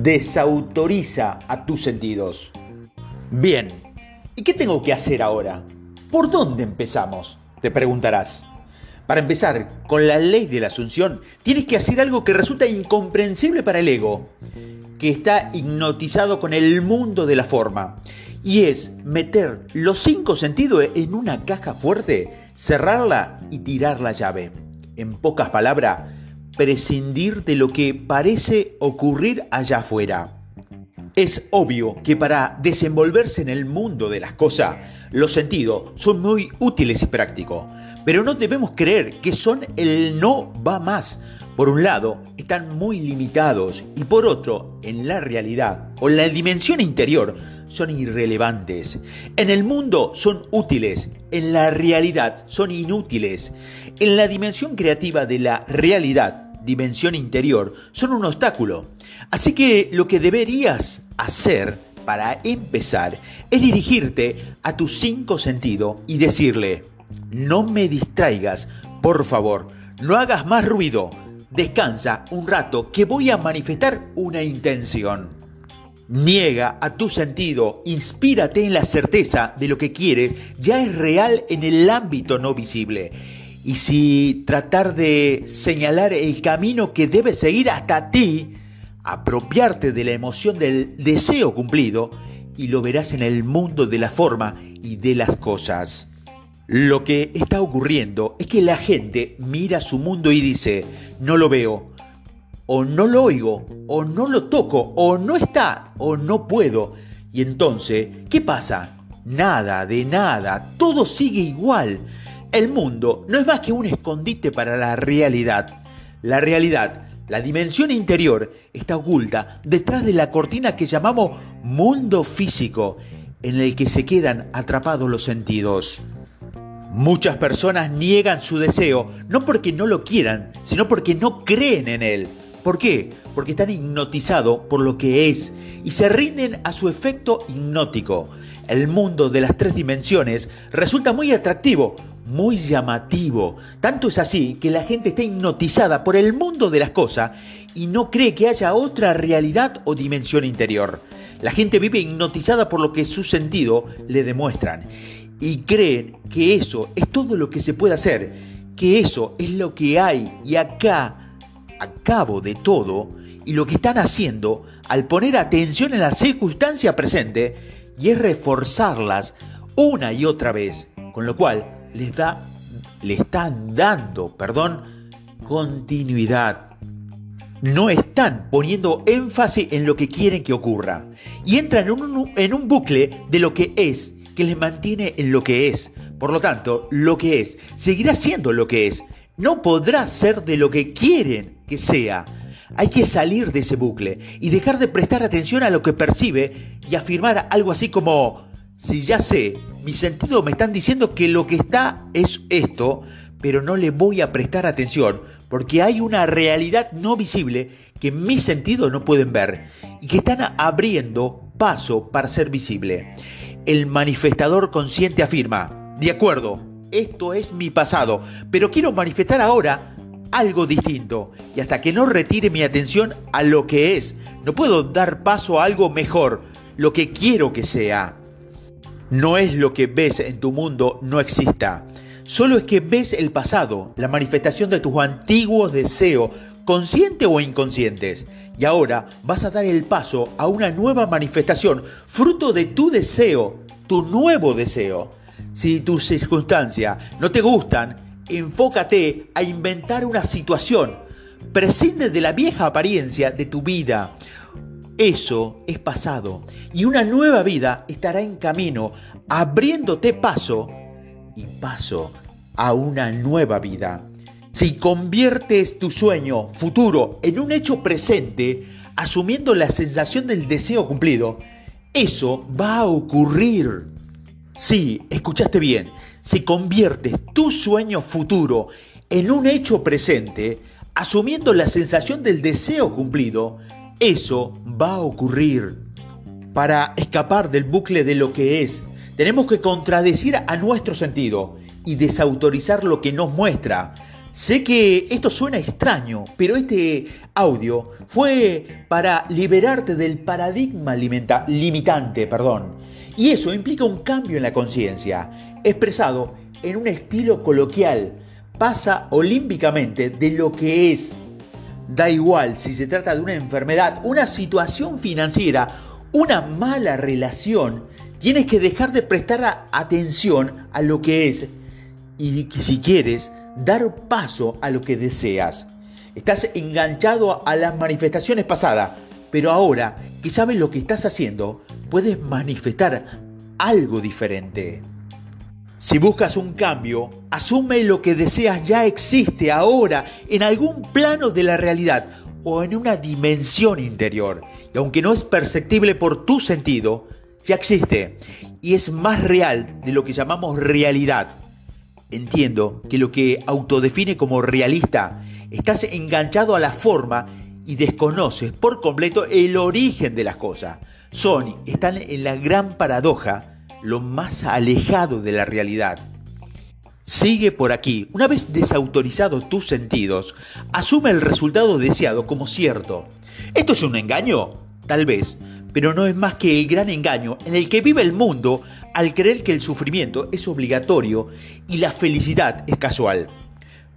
Desautoriza a tus sentidos. Bien, ¿y qué tengo que hacer ahora? ¿Por dónde empezamos? Te preguntarás. Para empezar, con la ley de la asunción, tienes que hacer algo que resulta incomprensible para el ego, que está hipnotizado con el mundo de la forma, y es meter los cinco sentidos en una caja fuerte, cerrarla y tirar la llave. En pocas palabras, prescindir de lo que parece ocurrir allá afuera. Es obvio que para desenvolverse en el mundo de las cosas, los sentidos son muy útiles y prácticos, pero no debemos creer que son el no va más. Por un lado, están muy limitados y por otro, en la realidad o la dimensión interior, son irrelevantes. En el mundo son útiles, en la realidad son inútiles. En la dimensión creativa de la realidad dimensión interior son un obstáculo. Así que lo que deberías hacer para empezar es dirigirte a tus cinco sentidos y decirle, no me distraigas, por favor, no hagas más ruido, descansa un rato que voy a manifestar una intención. Niega a tu sentido, inspírate en la certeza de lo que quieres, ya es real en el ámbito no visible y si tratar de señalar el camino que debes seguir hasta ti, apropiarte de la emoción del deseo cumplido y lo verás en el mundo de la forma y de las cosas. Lo que está ocurriendo es que la gente mira su mundo y dice, no lo veo, o no lo oigo, o no lo toco, o no está, o no puedo. Y entonces, ¿qué pasa? Nada, de nada, todo sigue igual. El mundo no es más que un escondite para la realidad. La realidad, la dimensión interior, está oculta detrás de la cortina que llamamos mundo físico, en el que se quedan atrapados los sentidos. Muchas personas niegan su deseo, no porque no lo quieran, sino porque no creen en él. ¿Por qué? Porque están hipnotizados por lo que es y se rinden a su efecto hipnótico. El mundo de las tres dimensiones resulta muy atractivo muy llamativo. Tanto es así que la gente está hipnotizada por el mundo de las cosas y no cree que haya otra realidad o dimensión interior. La gente vive hipnotizada por lo que su sentido le demuestran y creen que eso es todo lo que se puede hacer, que eso es lo que hay y acá, a cabo de todo, y lo que están haciendo al poner atención en la circunstancia presente y es reforzarlas una y otra vez, con lo cual les da, le están dando, perdón, continuidad. No están poniendo énfasis en lo que quieren que ocurra. Y entran en un, en un bucle de lo que es, que les mantiene en lo que es. Por lo tanto, lo que es seguirá siendo lo que es. No podrá ser de lo que quieren que sea. Hay que salir de ese bucle y dejar de prestar atención a lo que percibe y afirmar algo así como, si ya sé mis sentidos me están diciendo que lo que está es esto, pero no le voy a prestar atención porque hay una realidad no visible que mis sentidos no pueden ver y que están abriendo paso para ser visible. El manifestador consciente afirma, de acuerdo, esto es mi pasado, pero quiero manifestar ahora algo distinto y hasta que no retire mi atención a lo que es, no puedo dar paso a algo mejor, lo que quiero que sea. No es lo que ves en tu mundo no exista. Solo es que ves el pasado, la manifestación de tus antiguos deseos, conscientes o inconscientes. Y ahora vas a dar el paso a una nueva manifestación, fruto de tu deseo, tu nuevo deseo. Si tus circunstancias no te gustan, enfócate a inventar una situación. Prescinde de la vieja apariencia de tu vida. Eso es pasado y una nueva vida estará en camino, abriéndote paso y paso a una nueva vida. Si conviertes tu sueño futuro en un hecho presente, asumiendo la sensación del deseo cumplido, eso va a ocurrir. Sí, escuchaste bien. Si conviertes tu sueño futuro en un hecho presente, asumiendo la sensación del deseo cumplido, eso va a ocurrir. Para escapar del bucle de lo que es, tenemos que contradecir a nuestro sentido y desautorizar lo que nos muestra. Sé que esto suena extraño, pero este audio fue para liberarte del paradigma limitante, perdón. Y eso implica un cambio en la conciencia, expresado en un estilo coloquial. Pasa olímpicamente de lo que es. Da igual si se trata de una enfermedad, una situación financiera, una mala relación, tienes que dejar de prestar atención a lo que es y si quieres dar paso a lo que deseas. Estás enganchado a las manifestaciones pasadas, pero ahora que sabes lo que estás haciendo, puedes manifestar algo diferente. Si buscas un cambio, asume lo que deseas ya existe ahora en algún plano de la realidad o en una dimensión interior. Y aunque no es perceptible por tu sentido, ya existe y es más real de lo que llamamos realidad. Entiendo que lo que autodefine como realista estás enganchado a la forma y desconoces por completo el origen de las cosas. Son, están en la gran paradoja, lo más alejado de la realidad. Sigue por aquí. Una vez desautorizados tus sentidos, asume el resultado deseado como cierto. ¿Esto es un engaño? Tal vez, pero no es más que el gran engaño en el que vive el mundo al creer que el sufrimiento es obligatorio y la felicidad es casual.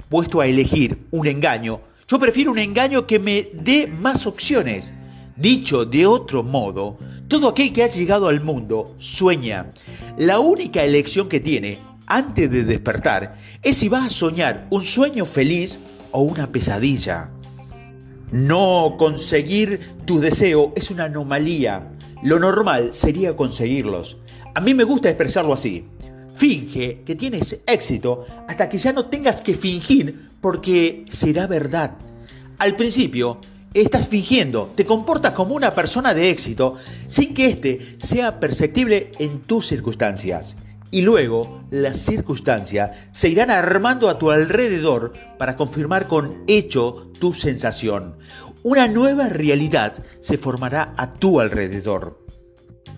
Puesto a elegir un engaño, yo prefiero un engaño que me dé más opciones. Dicho de otro modo, todo aquel que ha llegado al mundo sueña. La única elección que tiene antes de despertar es si va a soñar un sueño feliz o una pesadilla. No conseguir tu deseo es una anomalía. Lo normal sería conseguirlos. A mí me gusta expresarlo así. Finge que tienes éxito hasta que ya no tengas que fingir porque será verdad. Al principio, estás fingiendo, te comportas como una persona de éxito sin que éste sea perceptible en tus circunstancias. Y luego las circunstancias se irán armando a tu alrededor para confirmar con hecho tu sensación. Una nueva realidad se formará a tu alrededor.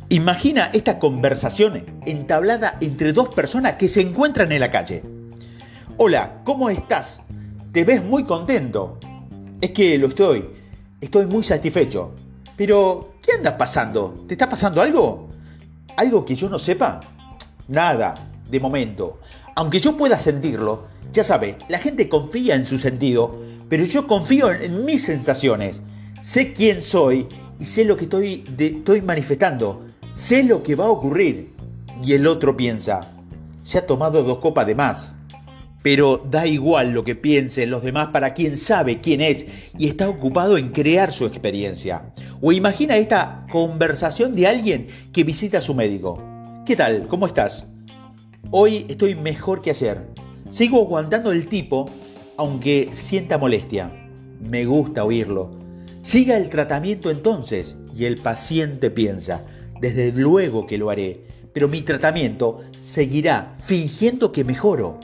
Imagina esta conversación entablada entre dos personas que se encuentran en la calle. Hola, ¿cómo estás? Te ves muy contento. Es que lo estoy. Estoy muy satisfecho. Pero, ¿qué anda pasando? ¿Te está pasando algo? ¿Algo que yo no sepa? Nada, de momento. Aunque yo pueda sentirlo, ya sabe, la gente confía en su sentido, pero yo confío en mis sensaciones. Sé quién soy y sé lo que estoy, estoy manifestando. Sé lo que va a ocurrir. Y el otro piensa, se ha tomado dos copas de más. Pero da igual lo que piensen los demás para quien sabe quién es y está ocupado en crear su experiencia. O imagina esta conversación de alguien que visita a su médico. ¿Qué tal? ¿Cómo estás? Hoy estoy mejor que ayer. Sigo aguantando el tipo, aunque sienta molestia. Me gusta oírlo. Siga el tratamiento entonces y el paciente piensa, desde luego que lo haré, pero mi tratamiento seguirá fingiendo que mejoro.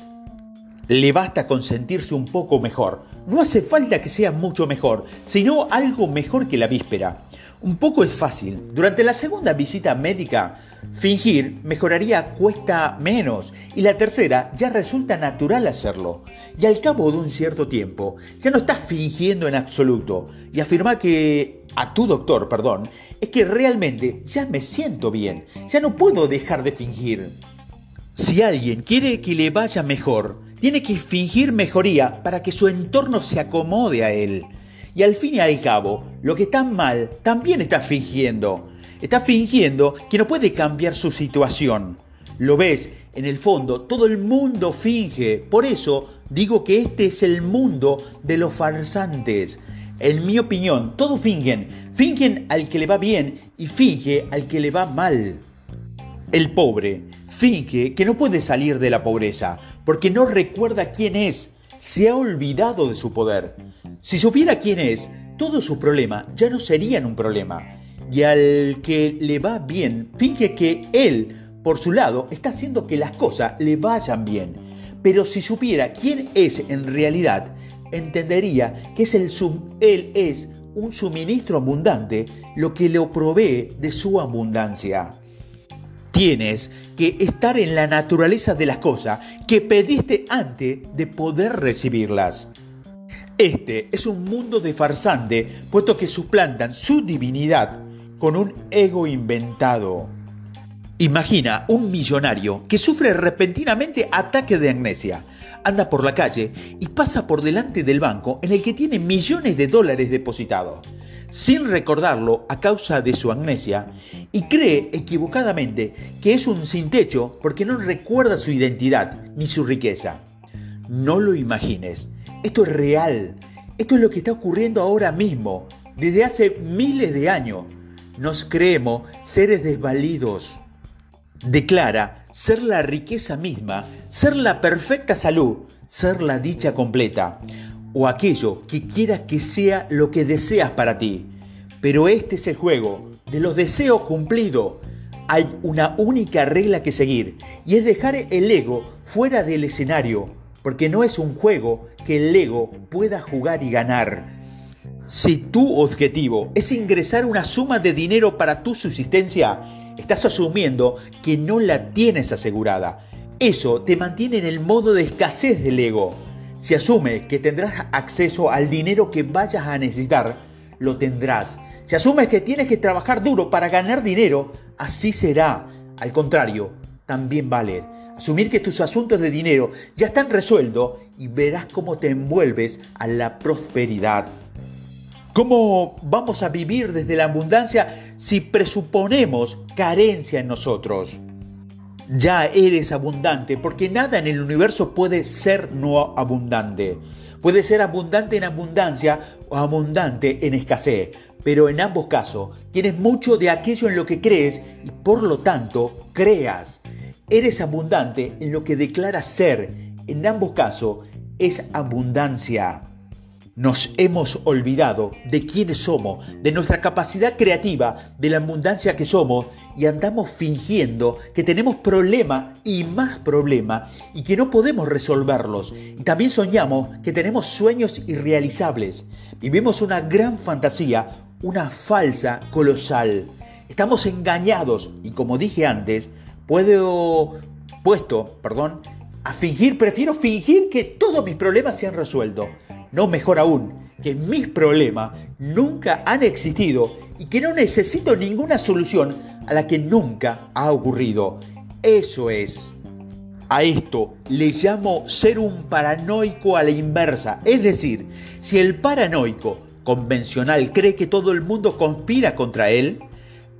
Le basta con sentirse un poco mejor. No hace falta que sea mucho mejor, sino algo mejor que la víspera. Un poco es fácil. Durante la segunda visita médica, fingir mejoraría cuesta menos y la tercera ya resulta natural hacerlo. Y al cabo de un cierto tiempo, ya no estás fingiendo en absoluto y afirmar que a tu doctor, perdón, es que realmente ya me siento bien, ya no puedo dejar de fingir. Si alguien quiere que le vaya mejor, tiene que fingir mejoría para que su entorno se acomode a él. Y al fin y al cabo, lo que está mal también está fingiendo. Está fingiendo que no puede cambiar su situación. Lo ves, en el fondo todo el mundo finge. Por eso digo que este es el mundo de los farsantes. En mi opinión, todos fingen. Fingen al que le va bien y finge al que le va mal. El pobre finge que no puede salir de la pobreza porque no recuerda quién es. Se ha olvidado de su poder. Si supiera quién es, todos sus problemas ya no serían un problema. Y al que le va bien, finge que él, por su lado, está haciendo que las cosas le vayan bien. Pero si supiera quién es en realidad, entendería que es el él es un suministro abundante, lo que le provee de su abundancia. Tienes que estar en la naturaleza de las cosas que pediste antes de poder recibirlas. Este es un mundo de farsante, puesto que suplantan su divinidad con un ego inventado. Imagina un millonario que sufre repentinamente ataque de amnesia, anda por la calle y pasa por delante del banco en el que tiene millones de dólares depositados, sin recordarlo a causa de su amnesia, y cree equivocadamente que es un sin techo porque no recuerda su identidad ni su riqueza. No lo imagines, esto es real, esto es lo que está ocurriendo ahora mismo, desde hace miles de años. Nos creemos seres desvalidos declara ser la riqueza misma, ser la perfecta salud, ser la dicha completa, o aquello que quieras que sea lo que deseas para ti. Pero este es el juego de los deseos cumplidos. Hay una única regla que seguir y es dejar el ego fuera del escenario, porque no es un juego que el ego pueda jugar y ganar. Si tu objetivo es ingresar una suma de dinero para tu subsistencia, estás asumiendo que no la tienes asegurada. Eso te mantiene en el modo de escasez del ego. Si asume que tendrás acceso al dinero que vayas a necesitar, lo tendrás. Si asumes que tienes que trabajar duro para ganar dinero, así será. Al contrario, también vale. Asumir que tus asuntos de dinero ya están resueltos y verás cómo te envuelves a la prosperidad. ¿Cómo vamos a vivir desde la abundancia si presuponemos carencia en nosotros? Ya eres abundante porque nada en el universo puede ser no abundante. Puede ser abundante en abundancia o abundante en escasez, pero en ambos casos tienes mucho de aquello en lo que crees y por lo tanto creas. Eres abundante en lo que declaras ser. En ambos casos es abundancia. Nos hemos olvidado de quiénes somos, de nuestra capacidad creativa, de la abundancia que somos y andamos fingiendo que tenemos problemas y más problemas y que no podemos resolverlos. Y también soñamos que tenemos sueños irrealizables. Vivimos una gran fantasía, una falsa colosal. Estamos engañados y como dije antes, puedo puesto, perdón, a fingir, prefiero fingir que todos mis problemas se han resuelto no mejor aún, que mis problemas nunca han existido y que no necesito ninguna solución a la que nunca ha ocurrido. Eso es. A esto le llamo ser un paranoico a la inversa. Es decir, si el paranoico convencional cree que todo el mundo conspira contra él,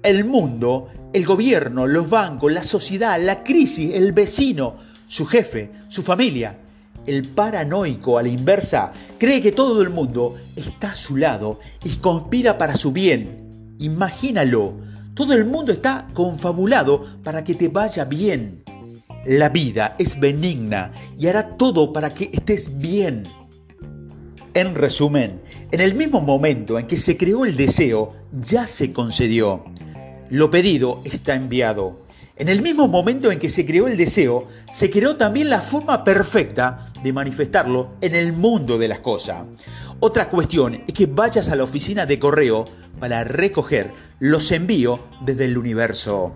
el mundo, el gobierno, los bancos, la sociedad, la crisis, el vecino, su jefe, su familia, el paranoico, a la inversa, cree que todo el mundo está a su lado y conspira para su bien. Imagínalo, todo el mundo está confabulado para que te vaya bien. La vida es benigna y hará todo para que estés bien. En resumen, en el mismo momento en que se creó el deseo, ya se concedió. Lo pedido está enviado. En el mismo momento en que se creó el deseo, se creó también la forma perfecta de manifestarlo en el mundo de las cosas. Otra cuestión es que vayas a la oficina de correo para recoger los envíos desde el universo.